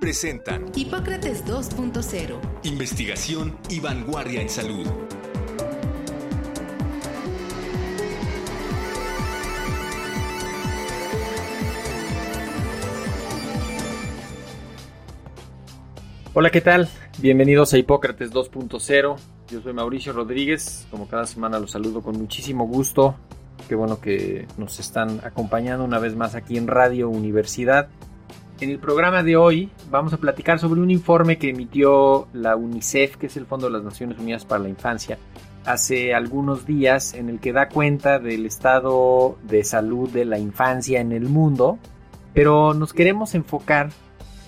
presentan Hipócrates 2.0. Investigación y vanguardia en salud. Hola, ¿qué tal? Bienvenidos a Hipócrates 2.0. Yo soy Mauricio Rodríguez. Como cada semana los saludo con muchísimo gusto. Qué bueno que nos están acompañando una vez más aquí en Radio Universidad. En el programa de hoy vamos a platicar sobre un informe que emitió la UNICEF, que es el Fondo de las Naciones Unidas para la Infancia, hace algunos días en el que da cuenta del estado de salud de la infancia en el mundo, pero nos queremos enfocar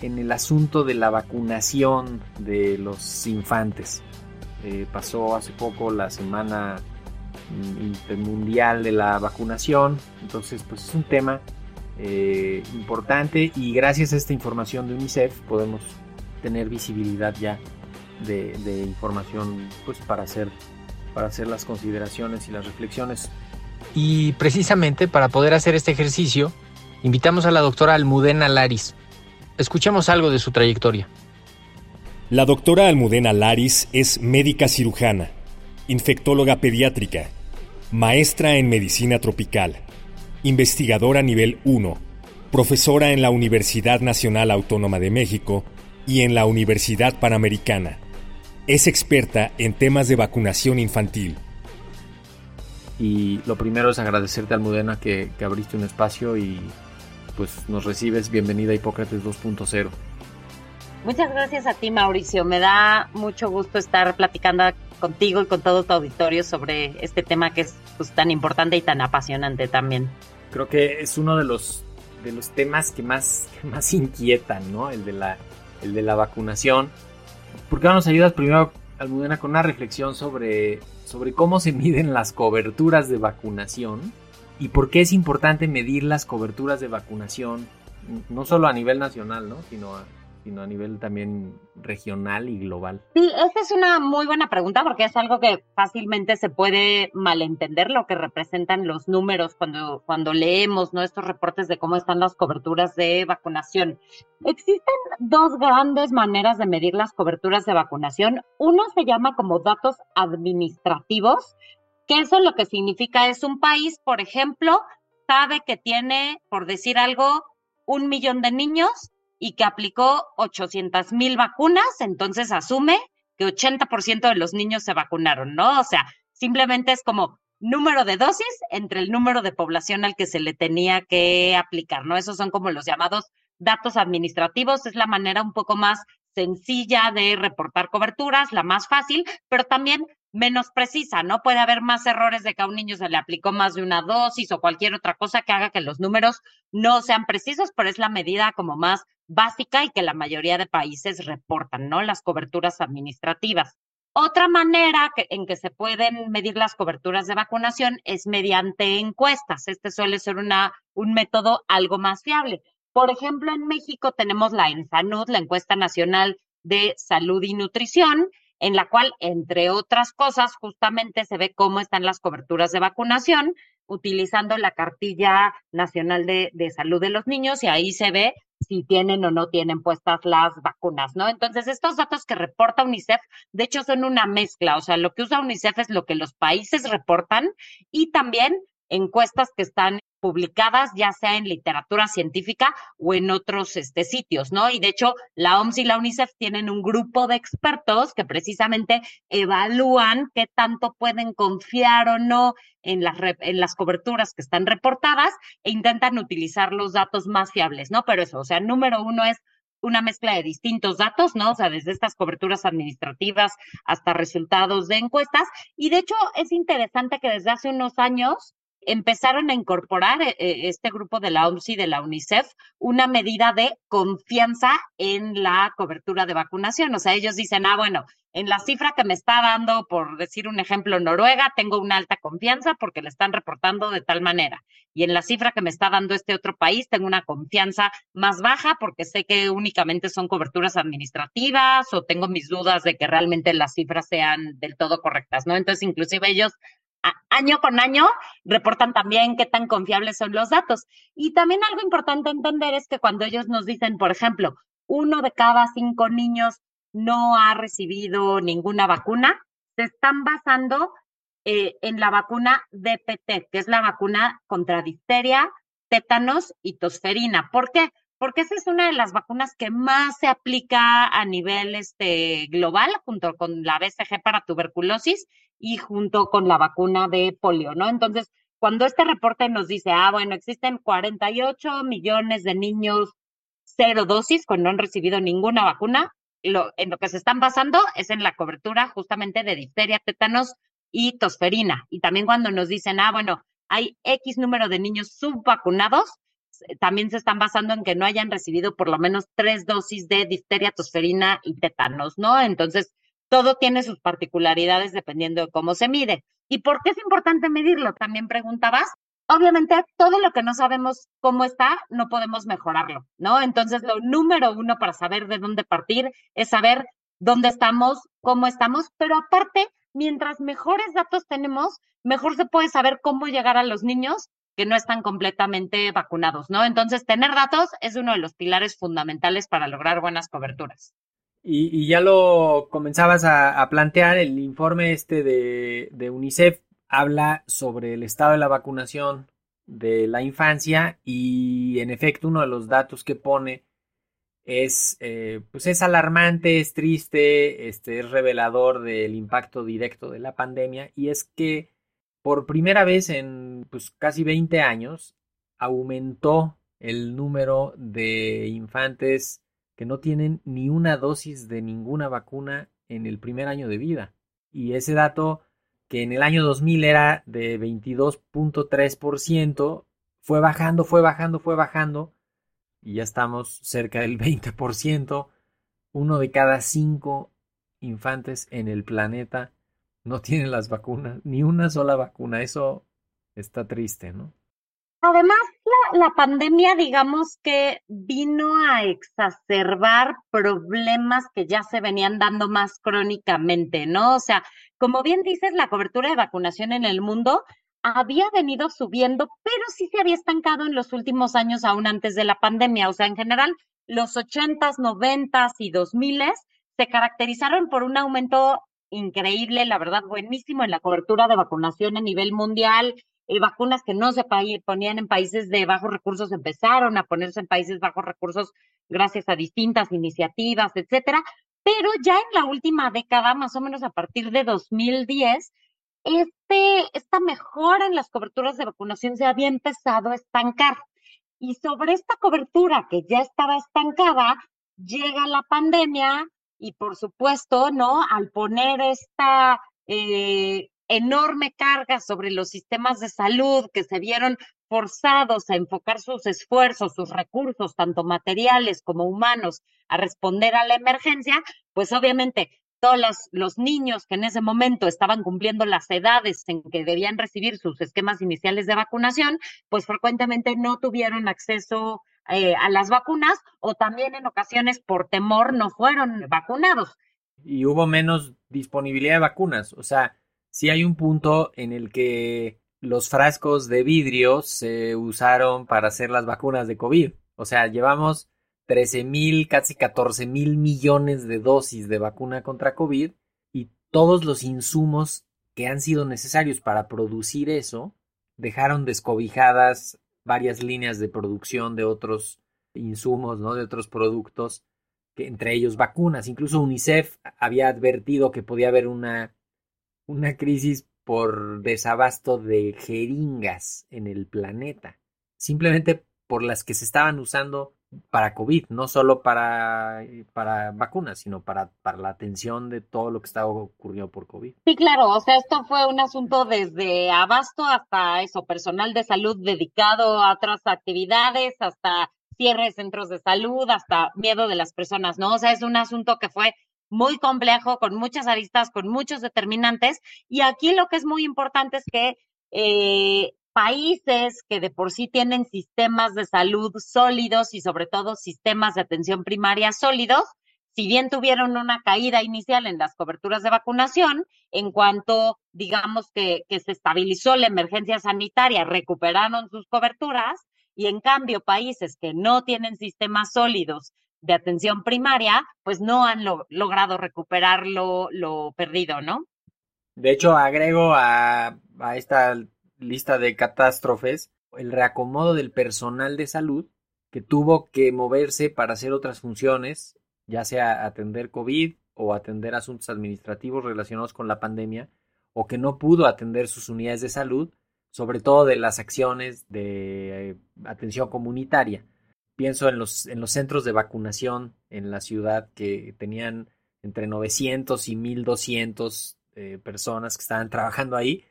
en el asunto de la vacunación de los infantes. Eh, pasó hace poco la semana mm, intermundial de la vacunación, entonces pues es un tema eh, importante y gracias a esta información de UNICEF podemos tener visibilidad ya de, información pues para hacer para hacer las consideraciones y las reflexiones. Y precisamente para poder hacer este ejercicio invitamos a la doctora Almudena Laris. Escuchemos algo de su trayectoria. La doctora Almudena Laris es médica cirujana infectóloga pediátrica maestra en medicina tropical investigadora nivel 1, profesora en la Universidad Nacional Autónoma de México y en la Universidad Panamericana. Es experta en temas de vacunación infantil. Y lo primero es agradecerte, Almudena, que, que abriste un espacio y pues nos recibes. Bienvenida a Hipócrates 2.0. Muchas gracias a ti, Mauricio. Me da mucho gusto estar platicando contigo y con todo tu auditorio sobre este tema que es pues, tan importante y tan apasionante también. Creo que es uno de los, de los temas que más, más inquietan, ¿no? El de, la, el de la vacunación. ¿Por qué no nos ayudas primero, Almudena, con una reflexión sobre, sobre cómo se miden las coberturas de vacunación y por qué es importante medir las coberturas de vacunación, no solo a nivel nacional, ¿no? sino a, sino a nivel también regional y global? Sí, esa es una muy buena pregunta porque es algo que fácilmente se puede malentender lo que representan los números cuando, cuando leemos nuestros reportes de cómo están las coberturas de vacunación. Existen dos grandes maneras de medir las coberturas de vacunación. Uno se llama como datos administrativos, que eso lo que significa es un país, por ejemplo, sabe que tiene, por decir algo, un millón de niños y que aplicó 800 mil vacunas, entonces asume que 80% de los niños se vacunaron, ¿no? O sea, simplemente es como número de dosis entre el número de población al que se le tenía que aplicar, ¿no? Esos son como los llamados datos administrativos, es la manera un poco más sencilla de reportar coberturas, la más fácil, pero también menos precisa, ¿no? Puede haber más errores de que a un niño se le aplicó más de una dosis o cualquier otra cosa que haga que los números no sean precisos, pero es la medida como más básica y que la mayoría de países reportan, ¿no? Las coberturas administrativas. Otra manera en que se pueden medir las coberturas de vacunación es mediante encuestas. Este suele ser una, un método algo más fiable. Por ejemplo, en México tenemos la ENSANUD, la Encuesta Nacional de Salud y Nutrición, en la cual, entre otras cosas, justamente se ve cómo están las coberturas de vacunación utilizando la cartilla nacional de, de, salud de los niños y ahí se ve si tienen o no tienen puestas las vacunas, ¿no? Entonces, estos datos que reporta UNICEF, de hecho, son una mezcla, o sea, lo que usa UNICEF es lo que los países reportan y también encuestas que están publicadas ya sea en literatura científica o en otros este, sitios, ¿no? Y de hecho, la OMS y la UNICEF tienen un grupo de expertos que precisamente evalúan qué tanto pueden confiar o no en las, en las coberturas que están reportadas e intentan utilizar los datos más fiables, ¿no? Pero eso, o sea, número uno es una mezcla de distintos datos, ¿no? O sea, desde estas coberturas administrativas hasta resultados de encuestas. Y de hecho, es interesante que desde hace unos años empezaron a incorporar eh, eh, este grupo de la OMS y de la UNICEF una medida de confianza en la cobertura de vacunación. O sea, ellos dicen, ah, bueno, en la cifra que me está dando, por decir un ejemplo, Noruega, tengo una alta confianza porque le están reportando de tal manera. Y en la cifra que me está dando este otro país, tengo una confianza más baja porque sé que únicamente son coberturas administrativas o tengo mis dudas de que realmente las cifras sean del todo correctas, ¿no? Entonces, inclusive ellos año con año reportan también qué tan confiables son los datos. Y también algo importante entender es que cuando ellos nos dicen, por ejemplo, uno de cada cinco niños no ha recibido ninguna vacuna, se están basando eh, en la vacuna DPT, que es la vacuna contra difteria, tétanos y tosferina. ¿Por qué? Porque esa es una de las vacunas que más se aplica a nivel este, global, junto con la BCG para tuberculosis y junto con la vacuna de polio, ¿no? Entonces, cuando este reporte nos dice, ah, bueno, existen 48 millones de niños cero dosis cuando no han recibido ninguna vacuna, lo, en lo que se están basando es en la cobertura justamente de difteria, tétanos y tosferina. Y también cuando nos dicen, ah, bueno, hay X número de niños subvacunados, también se están basando en que no hayan recibido por lo menos tres dosis de difteria, tosferina y tétanos, ¿no? Entonces, todo tiene sus particularidades dependiendo de cómo se mide. ¿Y por qué es importante medirlo? También preguntabas. Obviamente, todo lo que no sabemos cómo está, no podemos mejorarlo, ¿no? Entonces, lo número uno para saber de dónde partir es saber dónde estamos, cómo estamos, pero aparte, mientras mejores datos tenemos, mejor se puede saber cómo llegar a los niños que no están completamente vacunados, ¿no? Entonces, tener datos es uno de los pilares fundamentales para lograr buenas coberturas. Y, ya lo comenzabas a, plantear, el informe este de, UNICEF habla sobre el estado de la vacunación de la infancia y en efecto uno de los datos que pone es, eh, pues es alarmante, es triste, este, es revelador del impacto directo de la pandemia y es que por primera vez en pues, casi 20 años aumentó el número de infantes que no tienen ni una dosis de ninguna vacuna en el primer año de vida. Y ese dato, que en el año 2000 era de 22.3%, fue bajando, fue bajando, fue bajando, y ya estamos cerca del 20%. Uno de cada cinco infantes en el planeta no tiene las vacunas, ni una sola vacuna. Eso está triste, ¿no? Además, la, pandemia, digamos que vino a exacerbar problemas que ya se venían dando más crónicamente, ¿no? O sea, como bien dices, la cobertura de vacunación en el mundo había venido subiendo, pero sí se había estancado en los últimos años, aún antes de la pandemia. O sea, en general, los ochentas, noventas y dos miles se caracterizaron por un aumento increíble, la verdad, buenísimo en la cobertura de vacunación a nivel mundial eh, vacunas que no se ponían en países de bajos recursos empezaron a ponerse en países bajos recursos gracias a distintas iniciativas, etcétera. Pero ya en la última década, más o menos a partir de 2010, este, esta mejora en las coberturas de vacunación se había empezado a estancar. Y sobre esta cobertura que ya estaba estancada, llega la pandemia y por supuesto, ¿no? Al poner esta eh, enorme carga sobre los sistemas de salud que se vieron forzados a enfocar sus esfuerzos, sus recursos, tanto materiales como humanos, a responder a la emergencia, pues obviamente todos los, niños que en ese momento estaban cumpliendo las edades en que debían recibir sus esquemas iniciales de vacunación, pues frecuentemente no tuvieron acceso eh, a las vacunas o también en ocasiones por temor no fueron vacunados. Y hubo menos disponibilidad de vacunas, o sea, sí hay un punto en el que los frascos de vidrio se usaron para hacer las vacunas de COVID. O sea, llevamos 13 mil, casi 14 mil millones de dosis de vacuna contra COVID y todos los insumos que han sido necesarios para producir eso dejaron descobijadas varias líneas de producción de otros insumos, ¿no? De otros productos, que entre ellos vacunas. Incluso UNICEF había advertido que podía haber una una crisis por desabasto de jeringas en el planeta, simplemente por las que se estaban usando para COVID, no solo para, para vacunas, sino para, para la atención de todo lo que estaba ocurriendo por COVID. Sí, claro, o sea, esto fue un asunto desde abasto hasta eso, personal de salud dedicado a otras actividades, hasta cierre de centros de salud, hasta miedo de las personas, ¿no? O sea, es un asunto que fue muy complejo, con muchas aristas, con muchos determinantes, y aquí lo que es muy importante es que eh, países que de por sí tienen sistemas de salud sólidos y sobre todo sistemas de atención primaria sólidos, si bien tuvieron una caída inicial en las coberturas de vacunación, en cuanto digamos que, se estabilizó la emergencia sanitaria, recuperaron sus coberturas y en cambio países que no tienen sistemas sólidos de atención primaria, pues no han logrado recuperar lo, lo, perdido, ¿no? De hecho, agrego a, a esta lista de catástrofes, el reacomodo del personal de salud que tuvo que moverse para hacer otras funciones, ya sea atender COVID o atender asuntos administrativos relacionados con la pandemia, o que no pudo atender sus unidades de salud, sobre todo de las acciones de eh, atención comunitaria. Pienso en los, en los centros de vacunación en la ciudad que tenían entre 900 y 1200 eh, personas que estaban trabajando ahí,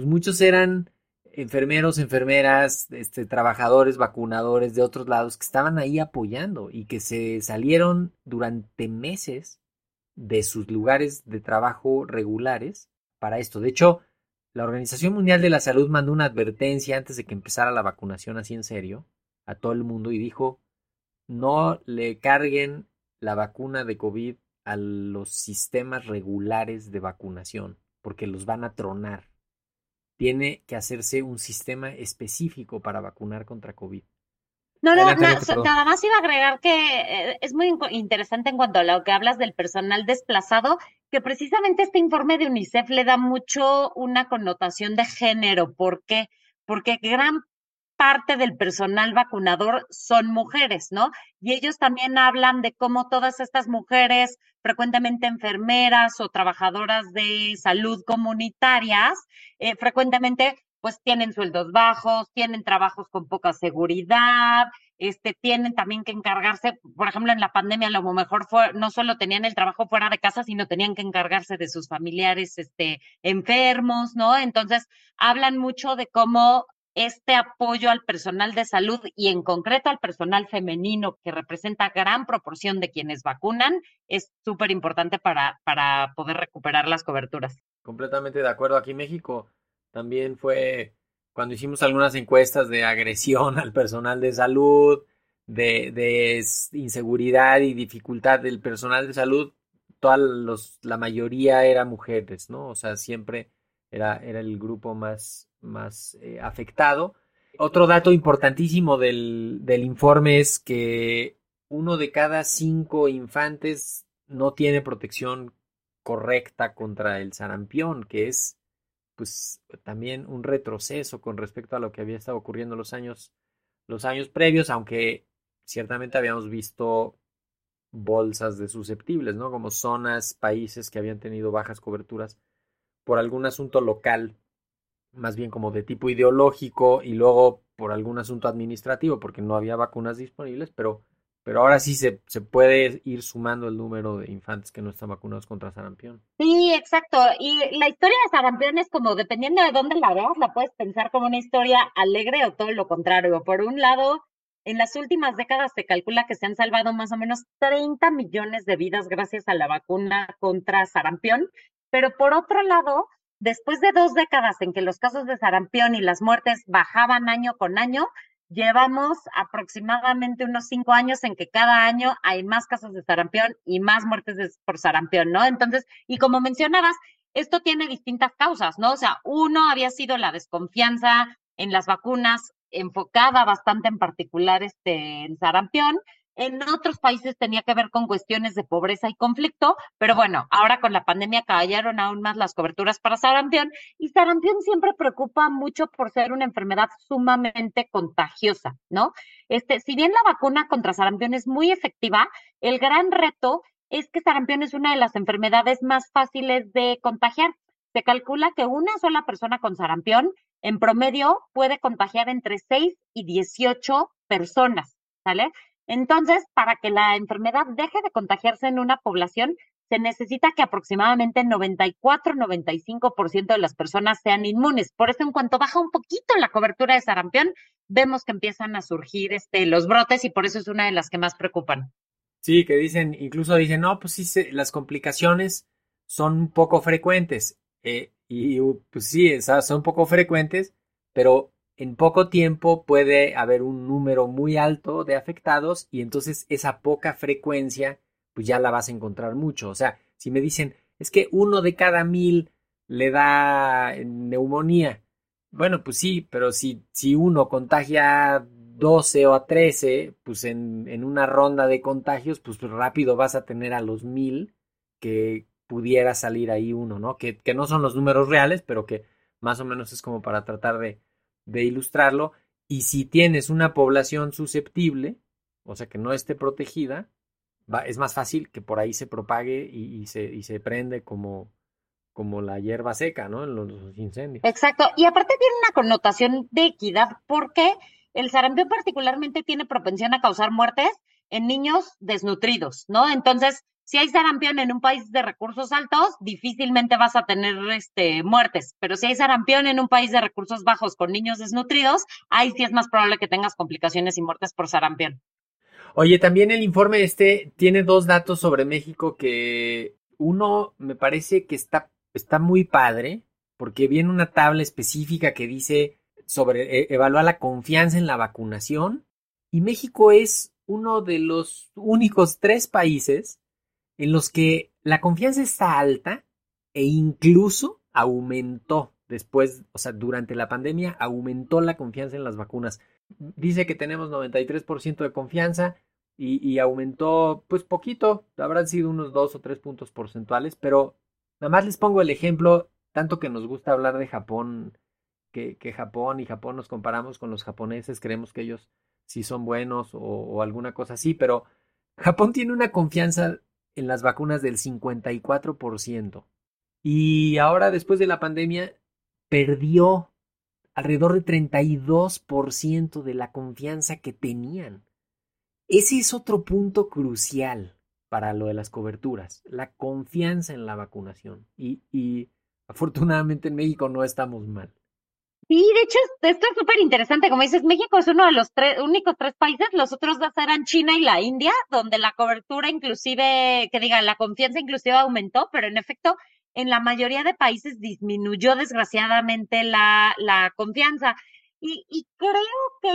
pues muchos eran enfermeros, enfermeras, este, trabajadores, vacunadores de otros lados que estaban ahí apoyando y que se salieron durante meses de sus lugares de trabajo regulares para esto. De hecho, la Organización Mundial de la Salud mandó una advertencia antes de que empezara la vacunación así en serio a todo el mundo y dijo, no le carguen la vacuna de COVID a los sistemas regulares de vacunación porque los van a tronar tiene que hacerse un sistema específico para vacunar contra COVID. No, no, nada más iba a agregar que eh, es muy interesante en cuanto a lo que hablas del personal desplazado, que precisamente este informe de UNICEF le da mucho una connotación de género. ¿Por qué? Porque gran parte del personal vacunador son mujeres, ¿no? Y ellos también hablan de cómo todas estas mujeres, frecuentemente enfermeras o trabajadoras de salud comunitarias, eh, frecuentemente pues tienen sueldos bajos, tienen trabajos con poca seguridad, este, tienen también que encargarse, por ejemplo, en la pandemia a lo mejor fue, no solo tenían el trabajo fuera de casa, sino tenían que encargarse de sus familiares este, enfermos, ¿no? Entonces, hablan mucho de cómo este apoyo al personal de salud y en concreto al personal femenino que representa gran proporción de quienes vacunan es súper importante para, para poder recuperar las coberturas. Completamente de acuerdo. Aquí en México también fue cuando hicimos algunas encuestas de agresión al personal de salud, de, de inseguridad y dificultad del personal de salud, toda los, la mayoría era mujeres, ¿no? O sea, siempre era, era el grupo más, más eh, afectado. Otro dato importantísimo del, del informe es que uno de cada cinco infantes no tiene protección correcta contra el sarampión, que es pues también un retroceso con respecto a lo que había estado ocurriendo los años los años previos, aunque ciertamente habíamos visto bolsas de susceptibles, ¿no? Como zonas, países que habían tenido bajas coberturas por algún asunto local más bien como de tipo ideológico y luego por algún asunto administrativo, porque no había vacunas disponibles, pero, pero ahora sí se, se puede ir sumando el número de infantes que no están vacunados contra sarampión. Sí, exacto. Y la historia de sarampión es como, dependiendo de dónde la veas, la puedes pensar como una historia alegre o todo lo contrario. Por un lado, en las últimas décadas se calcula que se han salvado más o menos 30 millones de vidas gracias a la vacuna contra sarampión, pero por otro lado, Después de dos décadas en que los casos de sarampión y las muertes bajaban año con año, llevamos aproximadamente unos cinco años en que cada año hay más casos de sarampión y más muertes por sarampión, ¿no? Entonces, y como mencionabas, esto tiene distintas causas, ¿no? O sea, uno había sido la desconfianza en las vacunas enfocada bastante en particular este, en sarampión, en otros países tenía que ver con cuestiones de pobreza y conflicto, pero bueno, ahora con la pandemia cayeron aún más las coberturas para sarampión y sarampión siempre preocupa mucho por ser una enfermedad sumamente contagiosa, ¿no? Este, si bien la vacuna contra sarampión es muy efectiva, el gran reto es que sarampión es una de las enfermedades más fáciles de contagiar. Se calcula que una sola persona con sarampión en promedio puede contagiar entre 6 y 18 personas, ¿sale? Entonces, para que la enfermedad deje de contagiarse en una población, se necesita que aproximadamente 94-95% de las personas sean inmunes. Por eso, en cuanto baja un poquito la cobertura de sarampión, vemos que empiezan a surgir este, los brotes y por eso es una de las que más preocupan. Sí, que dicen, incluso dicen, no, pues sí, las complicaciones son poco frecuentes. Eh, y pues sí, son poco frecuentes, pero en poco tiempo puede haber un número muy alto de afectados y entonces esa poca frecuencia pues ya la vas a encontrar mucho. O sea, si me dicen, es que uno de cada mil le da neumonía. Bueno, pues sí, pero si, si uno contagia 12 o a 13, pues en, en una ronda de contagios, pues rápido vas a tener a los mil que pudiera salir ahí uno, ¿no? Que, que no son los números reales, pero que más o menos es como para tratar de, de ilustrarlo. Y si tienes una población susceptible, o sea que no esté protegida, es más fácil que por ahí se propague y, se, y se prende como, como la hierba seca, ¿no? En los, incendios. Exacto. Y aparte tiene una connotación de equidad porque el sarampión particularmente tiene propensión a causar muertes en niños desnutridos, ¿no? Entonces, si hay sarampión en un país de recursos altos, difícilmente vas a tener este, muertes, pero si hay sarampión en un país de recursos bajos con niños desnutridos, ahí sí es más probable que tengas complicaciones y muertes por sarampión. Oye, también el informe este tiene dos datos sobre México que uno me parece que está, está muy padre, porque viene una tabla específica que dice sobre e, evaluar la confianza en la vacunación y México es uno de los únicos tres países en los que la confianza está alta e incluso aumentó después, o sea, durante la pandemia aumentó la confianza en las vacunas. Dice que tenemos 93% de confianza y, aumentó pues poquito, habrán sido unos 2 o 3 puntos porcentuales, pero nada más les pongo el ejemplo, tanto que nos gusta hablar de Japón, que, que Japón y Japón nos comparamos con los japoneses, creemos que ellos sí son buenos o, o alguna cosa así, pero Japón tiene una confianza en las vacunas del 54%. Y ahora, después de la pandemia, perdió alrededor de 32% de la confianza que tenían. Ese es otro punto crucial para lo de las coberturas, la confianza en la vacunación. Y, afortunadamente en México no estamos mal. Sí, de hecho, esto es súper interesante. Como dices, México es uno de los tres, únicos tres países, los otros dos eran China y la India, donde la cobertura inclusive, que diga, la confianza inclusive aumentó, pero en efecto, en la mayoría de países disminuyó desgraciadamente la, la confianza. Y, y creo que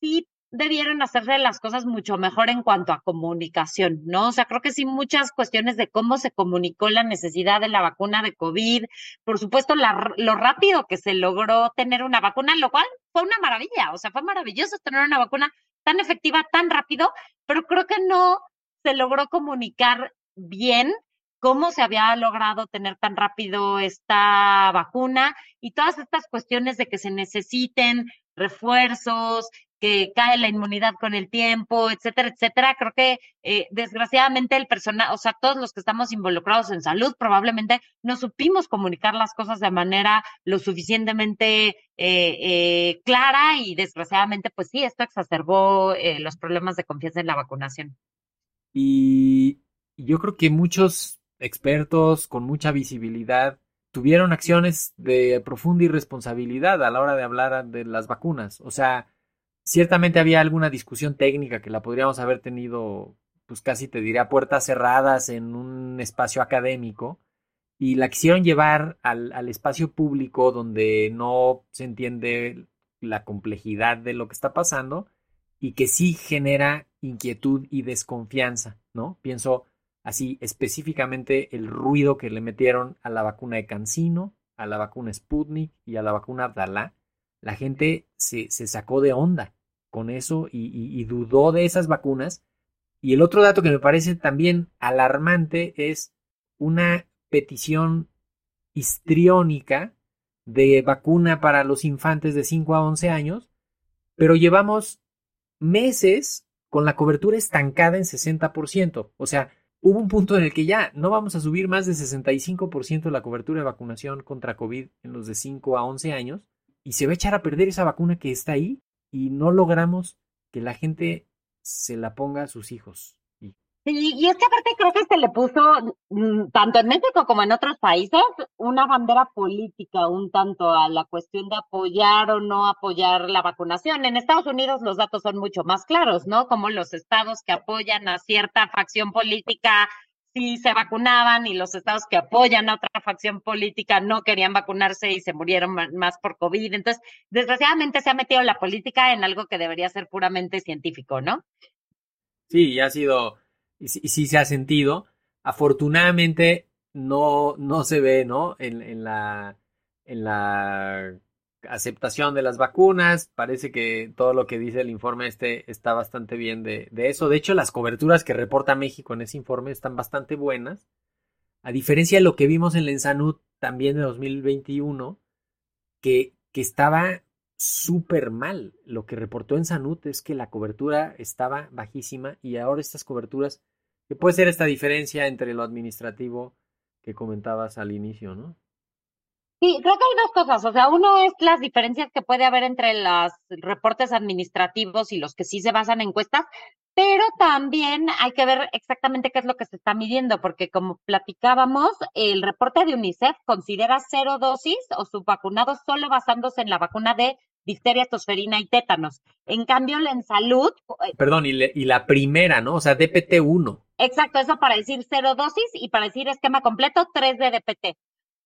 sí debieron hacerse las cosas mucho mejor en cuanto a comunicación, ¿no? O sea, creo que sí muchas cuestiones de cómo se comunicó la necesidad de la vacuna de COVID, por supuesto, lo rápido que se logró tener una vacuna, lo cual fue una maravilla, o sea, fue maravilloso tener una vacuna tan efectiva, tan rápido, pero creo que no se logró comunicar bien cómo se había logrado tener tan rápido esta vacuna y todas estas cuestiones de que se necesiten refuerzos, que cae la inmunidad con el tiempo, etcétera, etcétera. Creo que eh, desgraciadamente el personal, o sea, todos los que estamos involucrados en salud, probablemente no supimos comunicar las cosas de manera lo suficientemente eh, eh, clara y desgraciadamente, pues sí, esto exacerbó los problemas de confianza en la vacunación. Y yo creo que muchos expertos con mucha visibilidad tuvieron acciones de profunda irresponsabilidad a la hora de hablar de las vacunas. O sea, ciertamente había alguna discusión técnica que la podríamos haber tenido, pues casi te diría, puertas cerradas en un espacio académico y la quisieron llevar al, espacio público donde no se entiende la complejidad de lo que está pasando y que sí genera inquietud y desconfianza, ¿no? Pienso, así específicamente el ruido que le metieron a la vacuna de Cancino, a la vacuna Sputnik y a la vacuna Abdala, la gente se, se sacó de onda con eso y, dudó de esas vacunas. Y el otro dato que me parece también alarmante es una petición histriónica de vacuna para los infantes de 5 a 11 años, pero llevamos meses con la cobertura estancada en 60%. O sea, hubo un punto en el que ya no vamos a subir más de 65% la cobertura de vacunación contra COVID en los de 5 a 11 años y se va a echar a perder esa vacuna que está ahí y no logramos que la gente se la ponga a sus hijos. Sí, y es que aparte creo que se le puso, mm, tanto en México como en otros países, una bandera política un tanto a la cuestión de apoyar o no apoyar la vacunación. En Estados Unidos los datos son mucho más claros, ¿no? Como los estados que apoyan a cierta facción política sí se vacunaban y los estados que apoyan a otra facción política no querían vacunarse y se murieron más por COVID. Entonces, desgraciadamente se ha metido la política en algo que debería ser puramente científico, ¿no? Sí, ha sido y, sí se ha sentido. Afortunadamente no, no se ve, ¿no? En, en la aceptación de las vacunas. Parece que todo lo que dice el informe este está bastante bien de, de, eso. De hecho, las coberturas que reporta México en ese informe están bastante buenas. A diferencia de lo que vimos en la Ensanud también de 2021, que, que estaba súper mal. Lo que reportó en Sanut es que la cobertura estaba bajísima y ahora estas coberturas, que puede ser esta diferencia entre lo administrativo que comentabas al inicio, ¿no? Sí, creo que hay dos cosas. O sea, uno es las diferencias que puede haber entre los reportes administrativos y los que sí se basan en encuestas, pero también hay que ver exactamente qué es lo que se está midiendo, porque como platicábamos, el reporte de UNICEF considera cero dosis o subvacunados solo basándose en la vacuna de difteria, tosferina y tétanos. En cambio, en salud... Eh, Perdón, y, y la primera, ¿no? O sea, DPT-1. Exacto, eso para decir cero dosis y para decir esquema completo, 3 de DPT.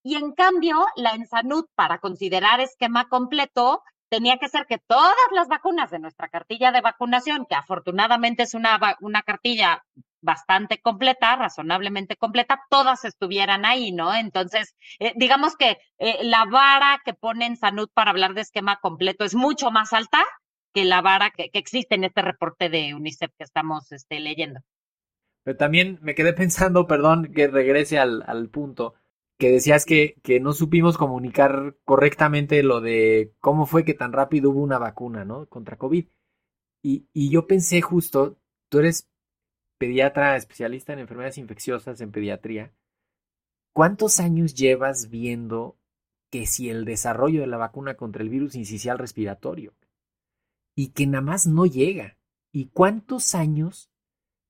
Y en cambio, la Ensanud, para considerar esquema completo, tenía que ser que todas las vacunas de nuestra cartilla de vacunación, que afortunadamente es una, una cartilla bastante completa, razonablemente completa, todas estuvieran ahí, ¿no? Entonces, eh, digamos que eh, la vara que pone en Sanud para hablar de esquema completo es mucho más alta que la vara que, existe en este reporte de UNICEF que estamos este, leyendo. Pero también me quedé pensando, perdón que regrese al, al punto, que decías que, que, no supimos comunicar correctamente lo de cómo fue que tan rápido hubo una vacuna, ¿no? Contra COVID. Y, y yo pensé justo, tú eres pediatra especialista en enfermedades infecciosas en pediatría. ¿Cuántos años llevas viendo que si el desarrollo de la vacuna contra el virus incisional respiratorio y que nada más no llega? ¿Y cuántos años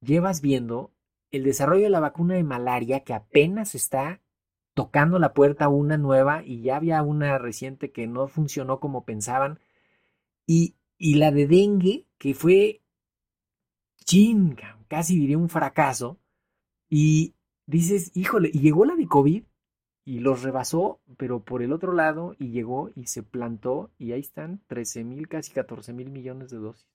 llevas viendo el desarrollo de la vacuna de malaria que apenas está tocando la puerta una nueva y ya había una reciente que no funcionó como pensaban. Y, y la de dengue, que fue chinga, casi diría un fracaso. Y dices, híjole, y llegó la de COVID y los rebasó, pero por el otro lado, y llegó y se plantó, y ahí están 13 mil, casi 14 mil millones de dosis.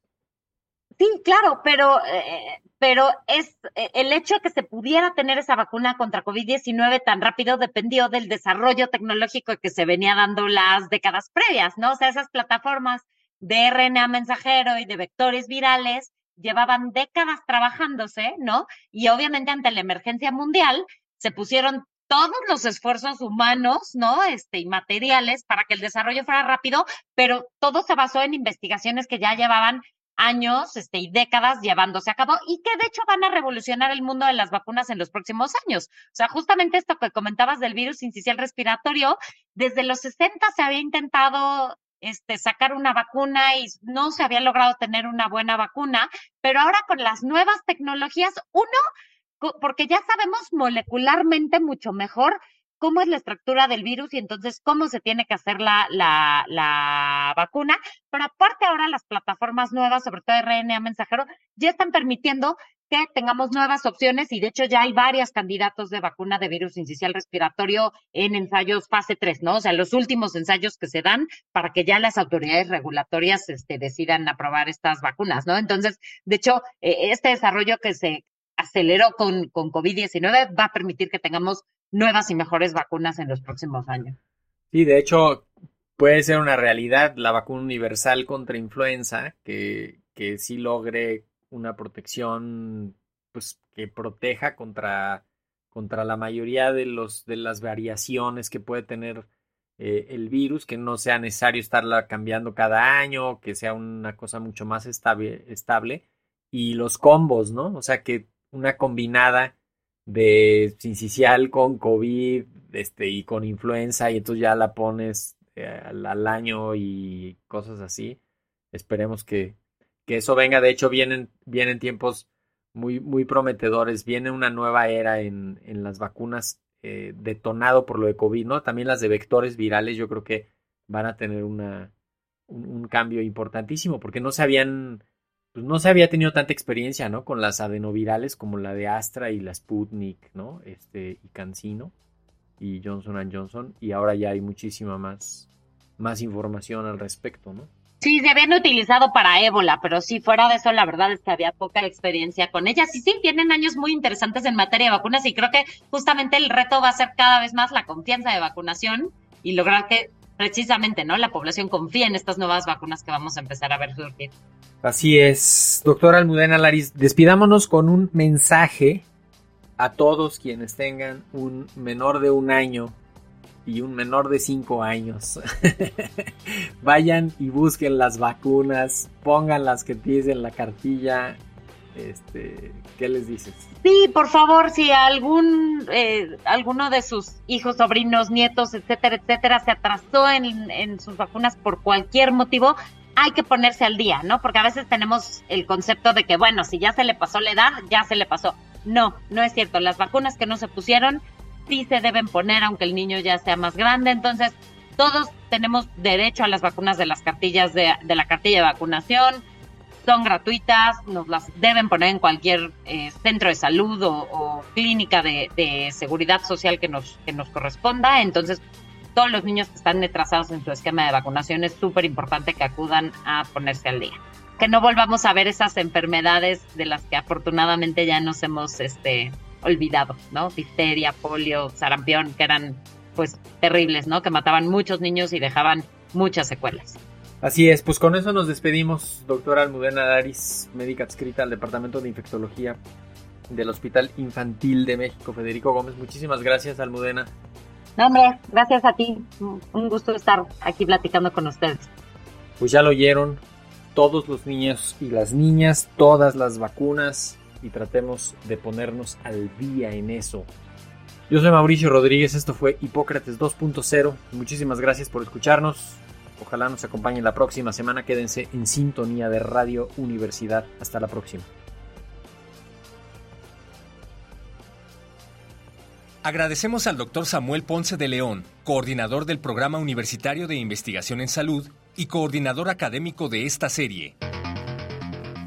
Sí, claro, pero, eh, pero es eh, el hecho de que se pudiera tener esa vacuna contra COVID-19 tan rápido dependió del desarrollo tecnológico que se venía dando las décadas previas, ¿no? O sea, esas plataformas de RNA mensajero y de vectores virales llevaban décadas trabajándose, ¿no? Y obviamente ante la emergencia mundial se pusieron todos los esfuerzos humanos, ¿no? Este, y materiales para que el desarrollo fuera rápido, pero todo se basó en investigaciones que ya llevaban años este, y décadas llevándose a cabo y que de hecho van a revolucionar el mundo de las vacunas en los próximos años. O sea, justamente esto que comentabas del virus incisional respiratorio, desde los 60 se había intentado este, sacar una vacuna y no se había logrado tener una buena vacuna, pero ahora con las nuevas tecnologías, uno, porque ya sabemos molecularmente mucho mejor cómo es la estructura del virus y entonces cómo se tiene que hacer la, la, la vacuna. Pero aparte ahora las plataformas nuevas, sobre todo RNA mensajero, ya están permitiendo que tengamos nuevas opciones y de hecho ya hay varios candidatos de vacuna de virus incisional respiratorio en ensayos fase 3, ¿no? O sea, los últimos ensayos que se dan para que ya las autoridades regulatorias este, decidan aprobar estas vacunas, ¿no? Entonces, de hecho, eh, este desarrollo que se aceleró con, con COVID-19 va a permitir que tengamos nuevas y mejores vacunas en los próximos años. Sí, de hecho, puede ser una realidad la vacuna universal contra influenza, que, que sí logre una protección pues que proteja contra, contra la mayoría de los de las variaciones que puede tener eh, el virus, que no sea necesario estarla cambiando cada año, que sea una cosa mucho más estable, estable y los combos, ¿no? O sea que una combinada de sincicial con COVID este, y con influenza y entonces ya la pones eh, al, año y cosas así. Esperemos que, que eso venga. De hecho, vienen, vienen tiempos muy, muy prometedores. Viene una nueva era en, en las vacunas eh, detonado por lo de COVID, ¿no? También las de vectores virales, yo creo que van a tener una, un, un cambio importantísimo, porque no se habían, pues no se había tenido tanta experiencia, ¿no? Con las adenovirales como la de Astra y la Sputnik, ¿no? Este, y Cancino y Johnson Johnson, y ahora ya hay muchísima más, más información al respecto, ¿no? Sí, se habían utilizado para ébola, pero sí, fuera de eso, la verdad es que había poca experiencia con ellas. Y sí, tienen años muy interesantes en materia de vacunas y creo que justamente el reto va a ser cada vez más la confianza de vacunación y lograr que precisamente, ¿no? La población confíe en estas nuevas vacunas que vamos a empezar a ver surgir. Así es. Doctora Almudena Laris, despidámonos con un mensaje a todos quienes tengan un menor de un año y un menor de 5 años. Vayan y busquen las vacunas, pongan las que tienes en la cartilla. Este, ¿qué les dices? Sí, por favor, si algún eh, alguno de sus hijos, sobrinos, nietos, etcétera, etcétera, se atrasó en, en sus vacunas por cualquier motivo, hay que ponerse al día, ¿no? Porque a veces tenemos el concepto de que, bueno, si ya se le pasó la edad, ya se le pasó. No, no es cierto. Las vacunas que no se pusieron sí se deben poner aunque el niño ya sea más grande. Entonces, todos tenemos derecho a las vacunas de las cartillas de, de la cartilla de vacunación. Son gratuitas, nos las deben poner en cualquier eh, centro de salud o, o clínica de, seguridad social que nos, que nos corresponda. Entonces, todos los niños que están retrasados en su esquema de vacunación es súper importante que acudan a ponerse al día. Que no volvamos a ver esas enfermedades de las que afortunadamente ya nos hemos este, olvidado, ¿no? Difteria, polio, sarampión, que eran pues terribles, ¿no? Que mataban muchos niños y dejaban muchas secuelas. Así es, pues con eso nos despedimos, doctora Almudena Daris, médica adscrita al Departamento de Infectología del Hospital Infantil de México, Federico Gómez. Muchísimas gracias, Almudena. No, hombre, gracias a ti. Un gusto estar aquí platicando con ustedes. Pues ya lo oyeron, todos los niños y las niñas, todas las vacunas y tratemos de ponernos al día en eso. Yo soy Mauricio Rodríguez, esto fue Hipócrates 2.0. Muchísimas gracias por escucharnos. Ojalá nos acompañen la próxima semana. Quédense en sintonía de Radio Universidad. Hasta la próxima. Agradecemos al doctor Samuel Ponce de León, coordinador del Programa Universitario de Investigación en Salud y coordinador académico de esta serie.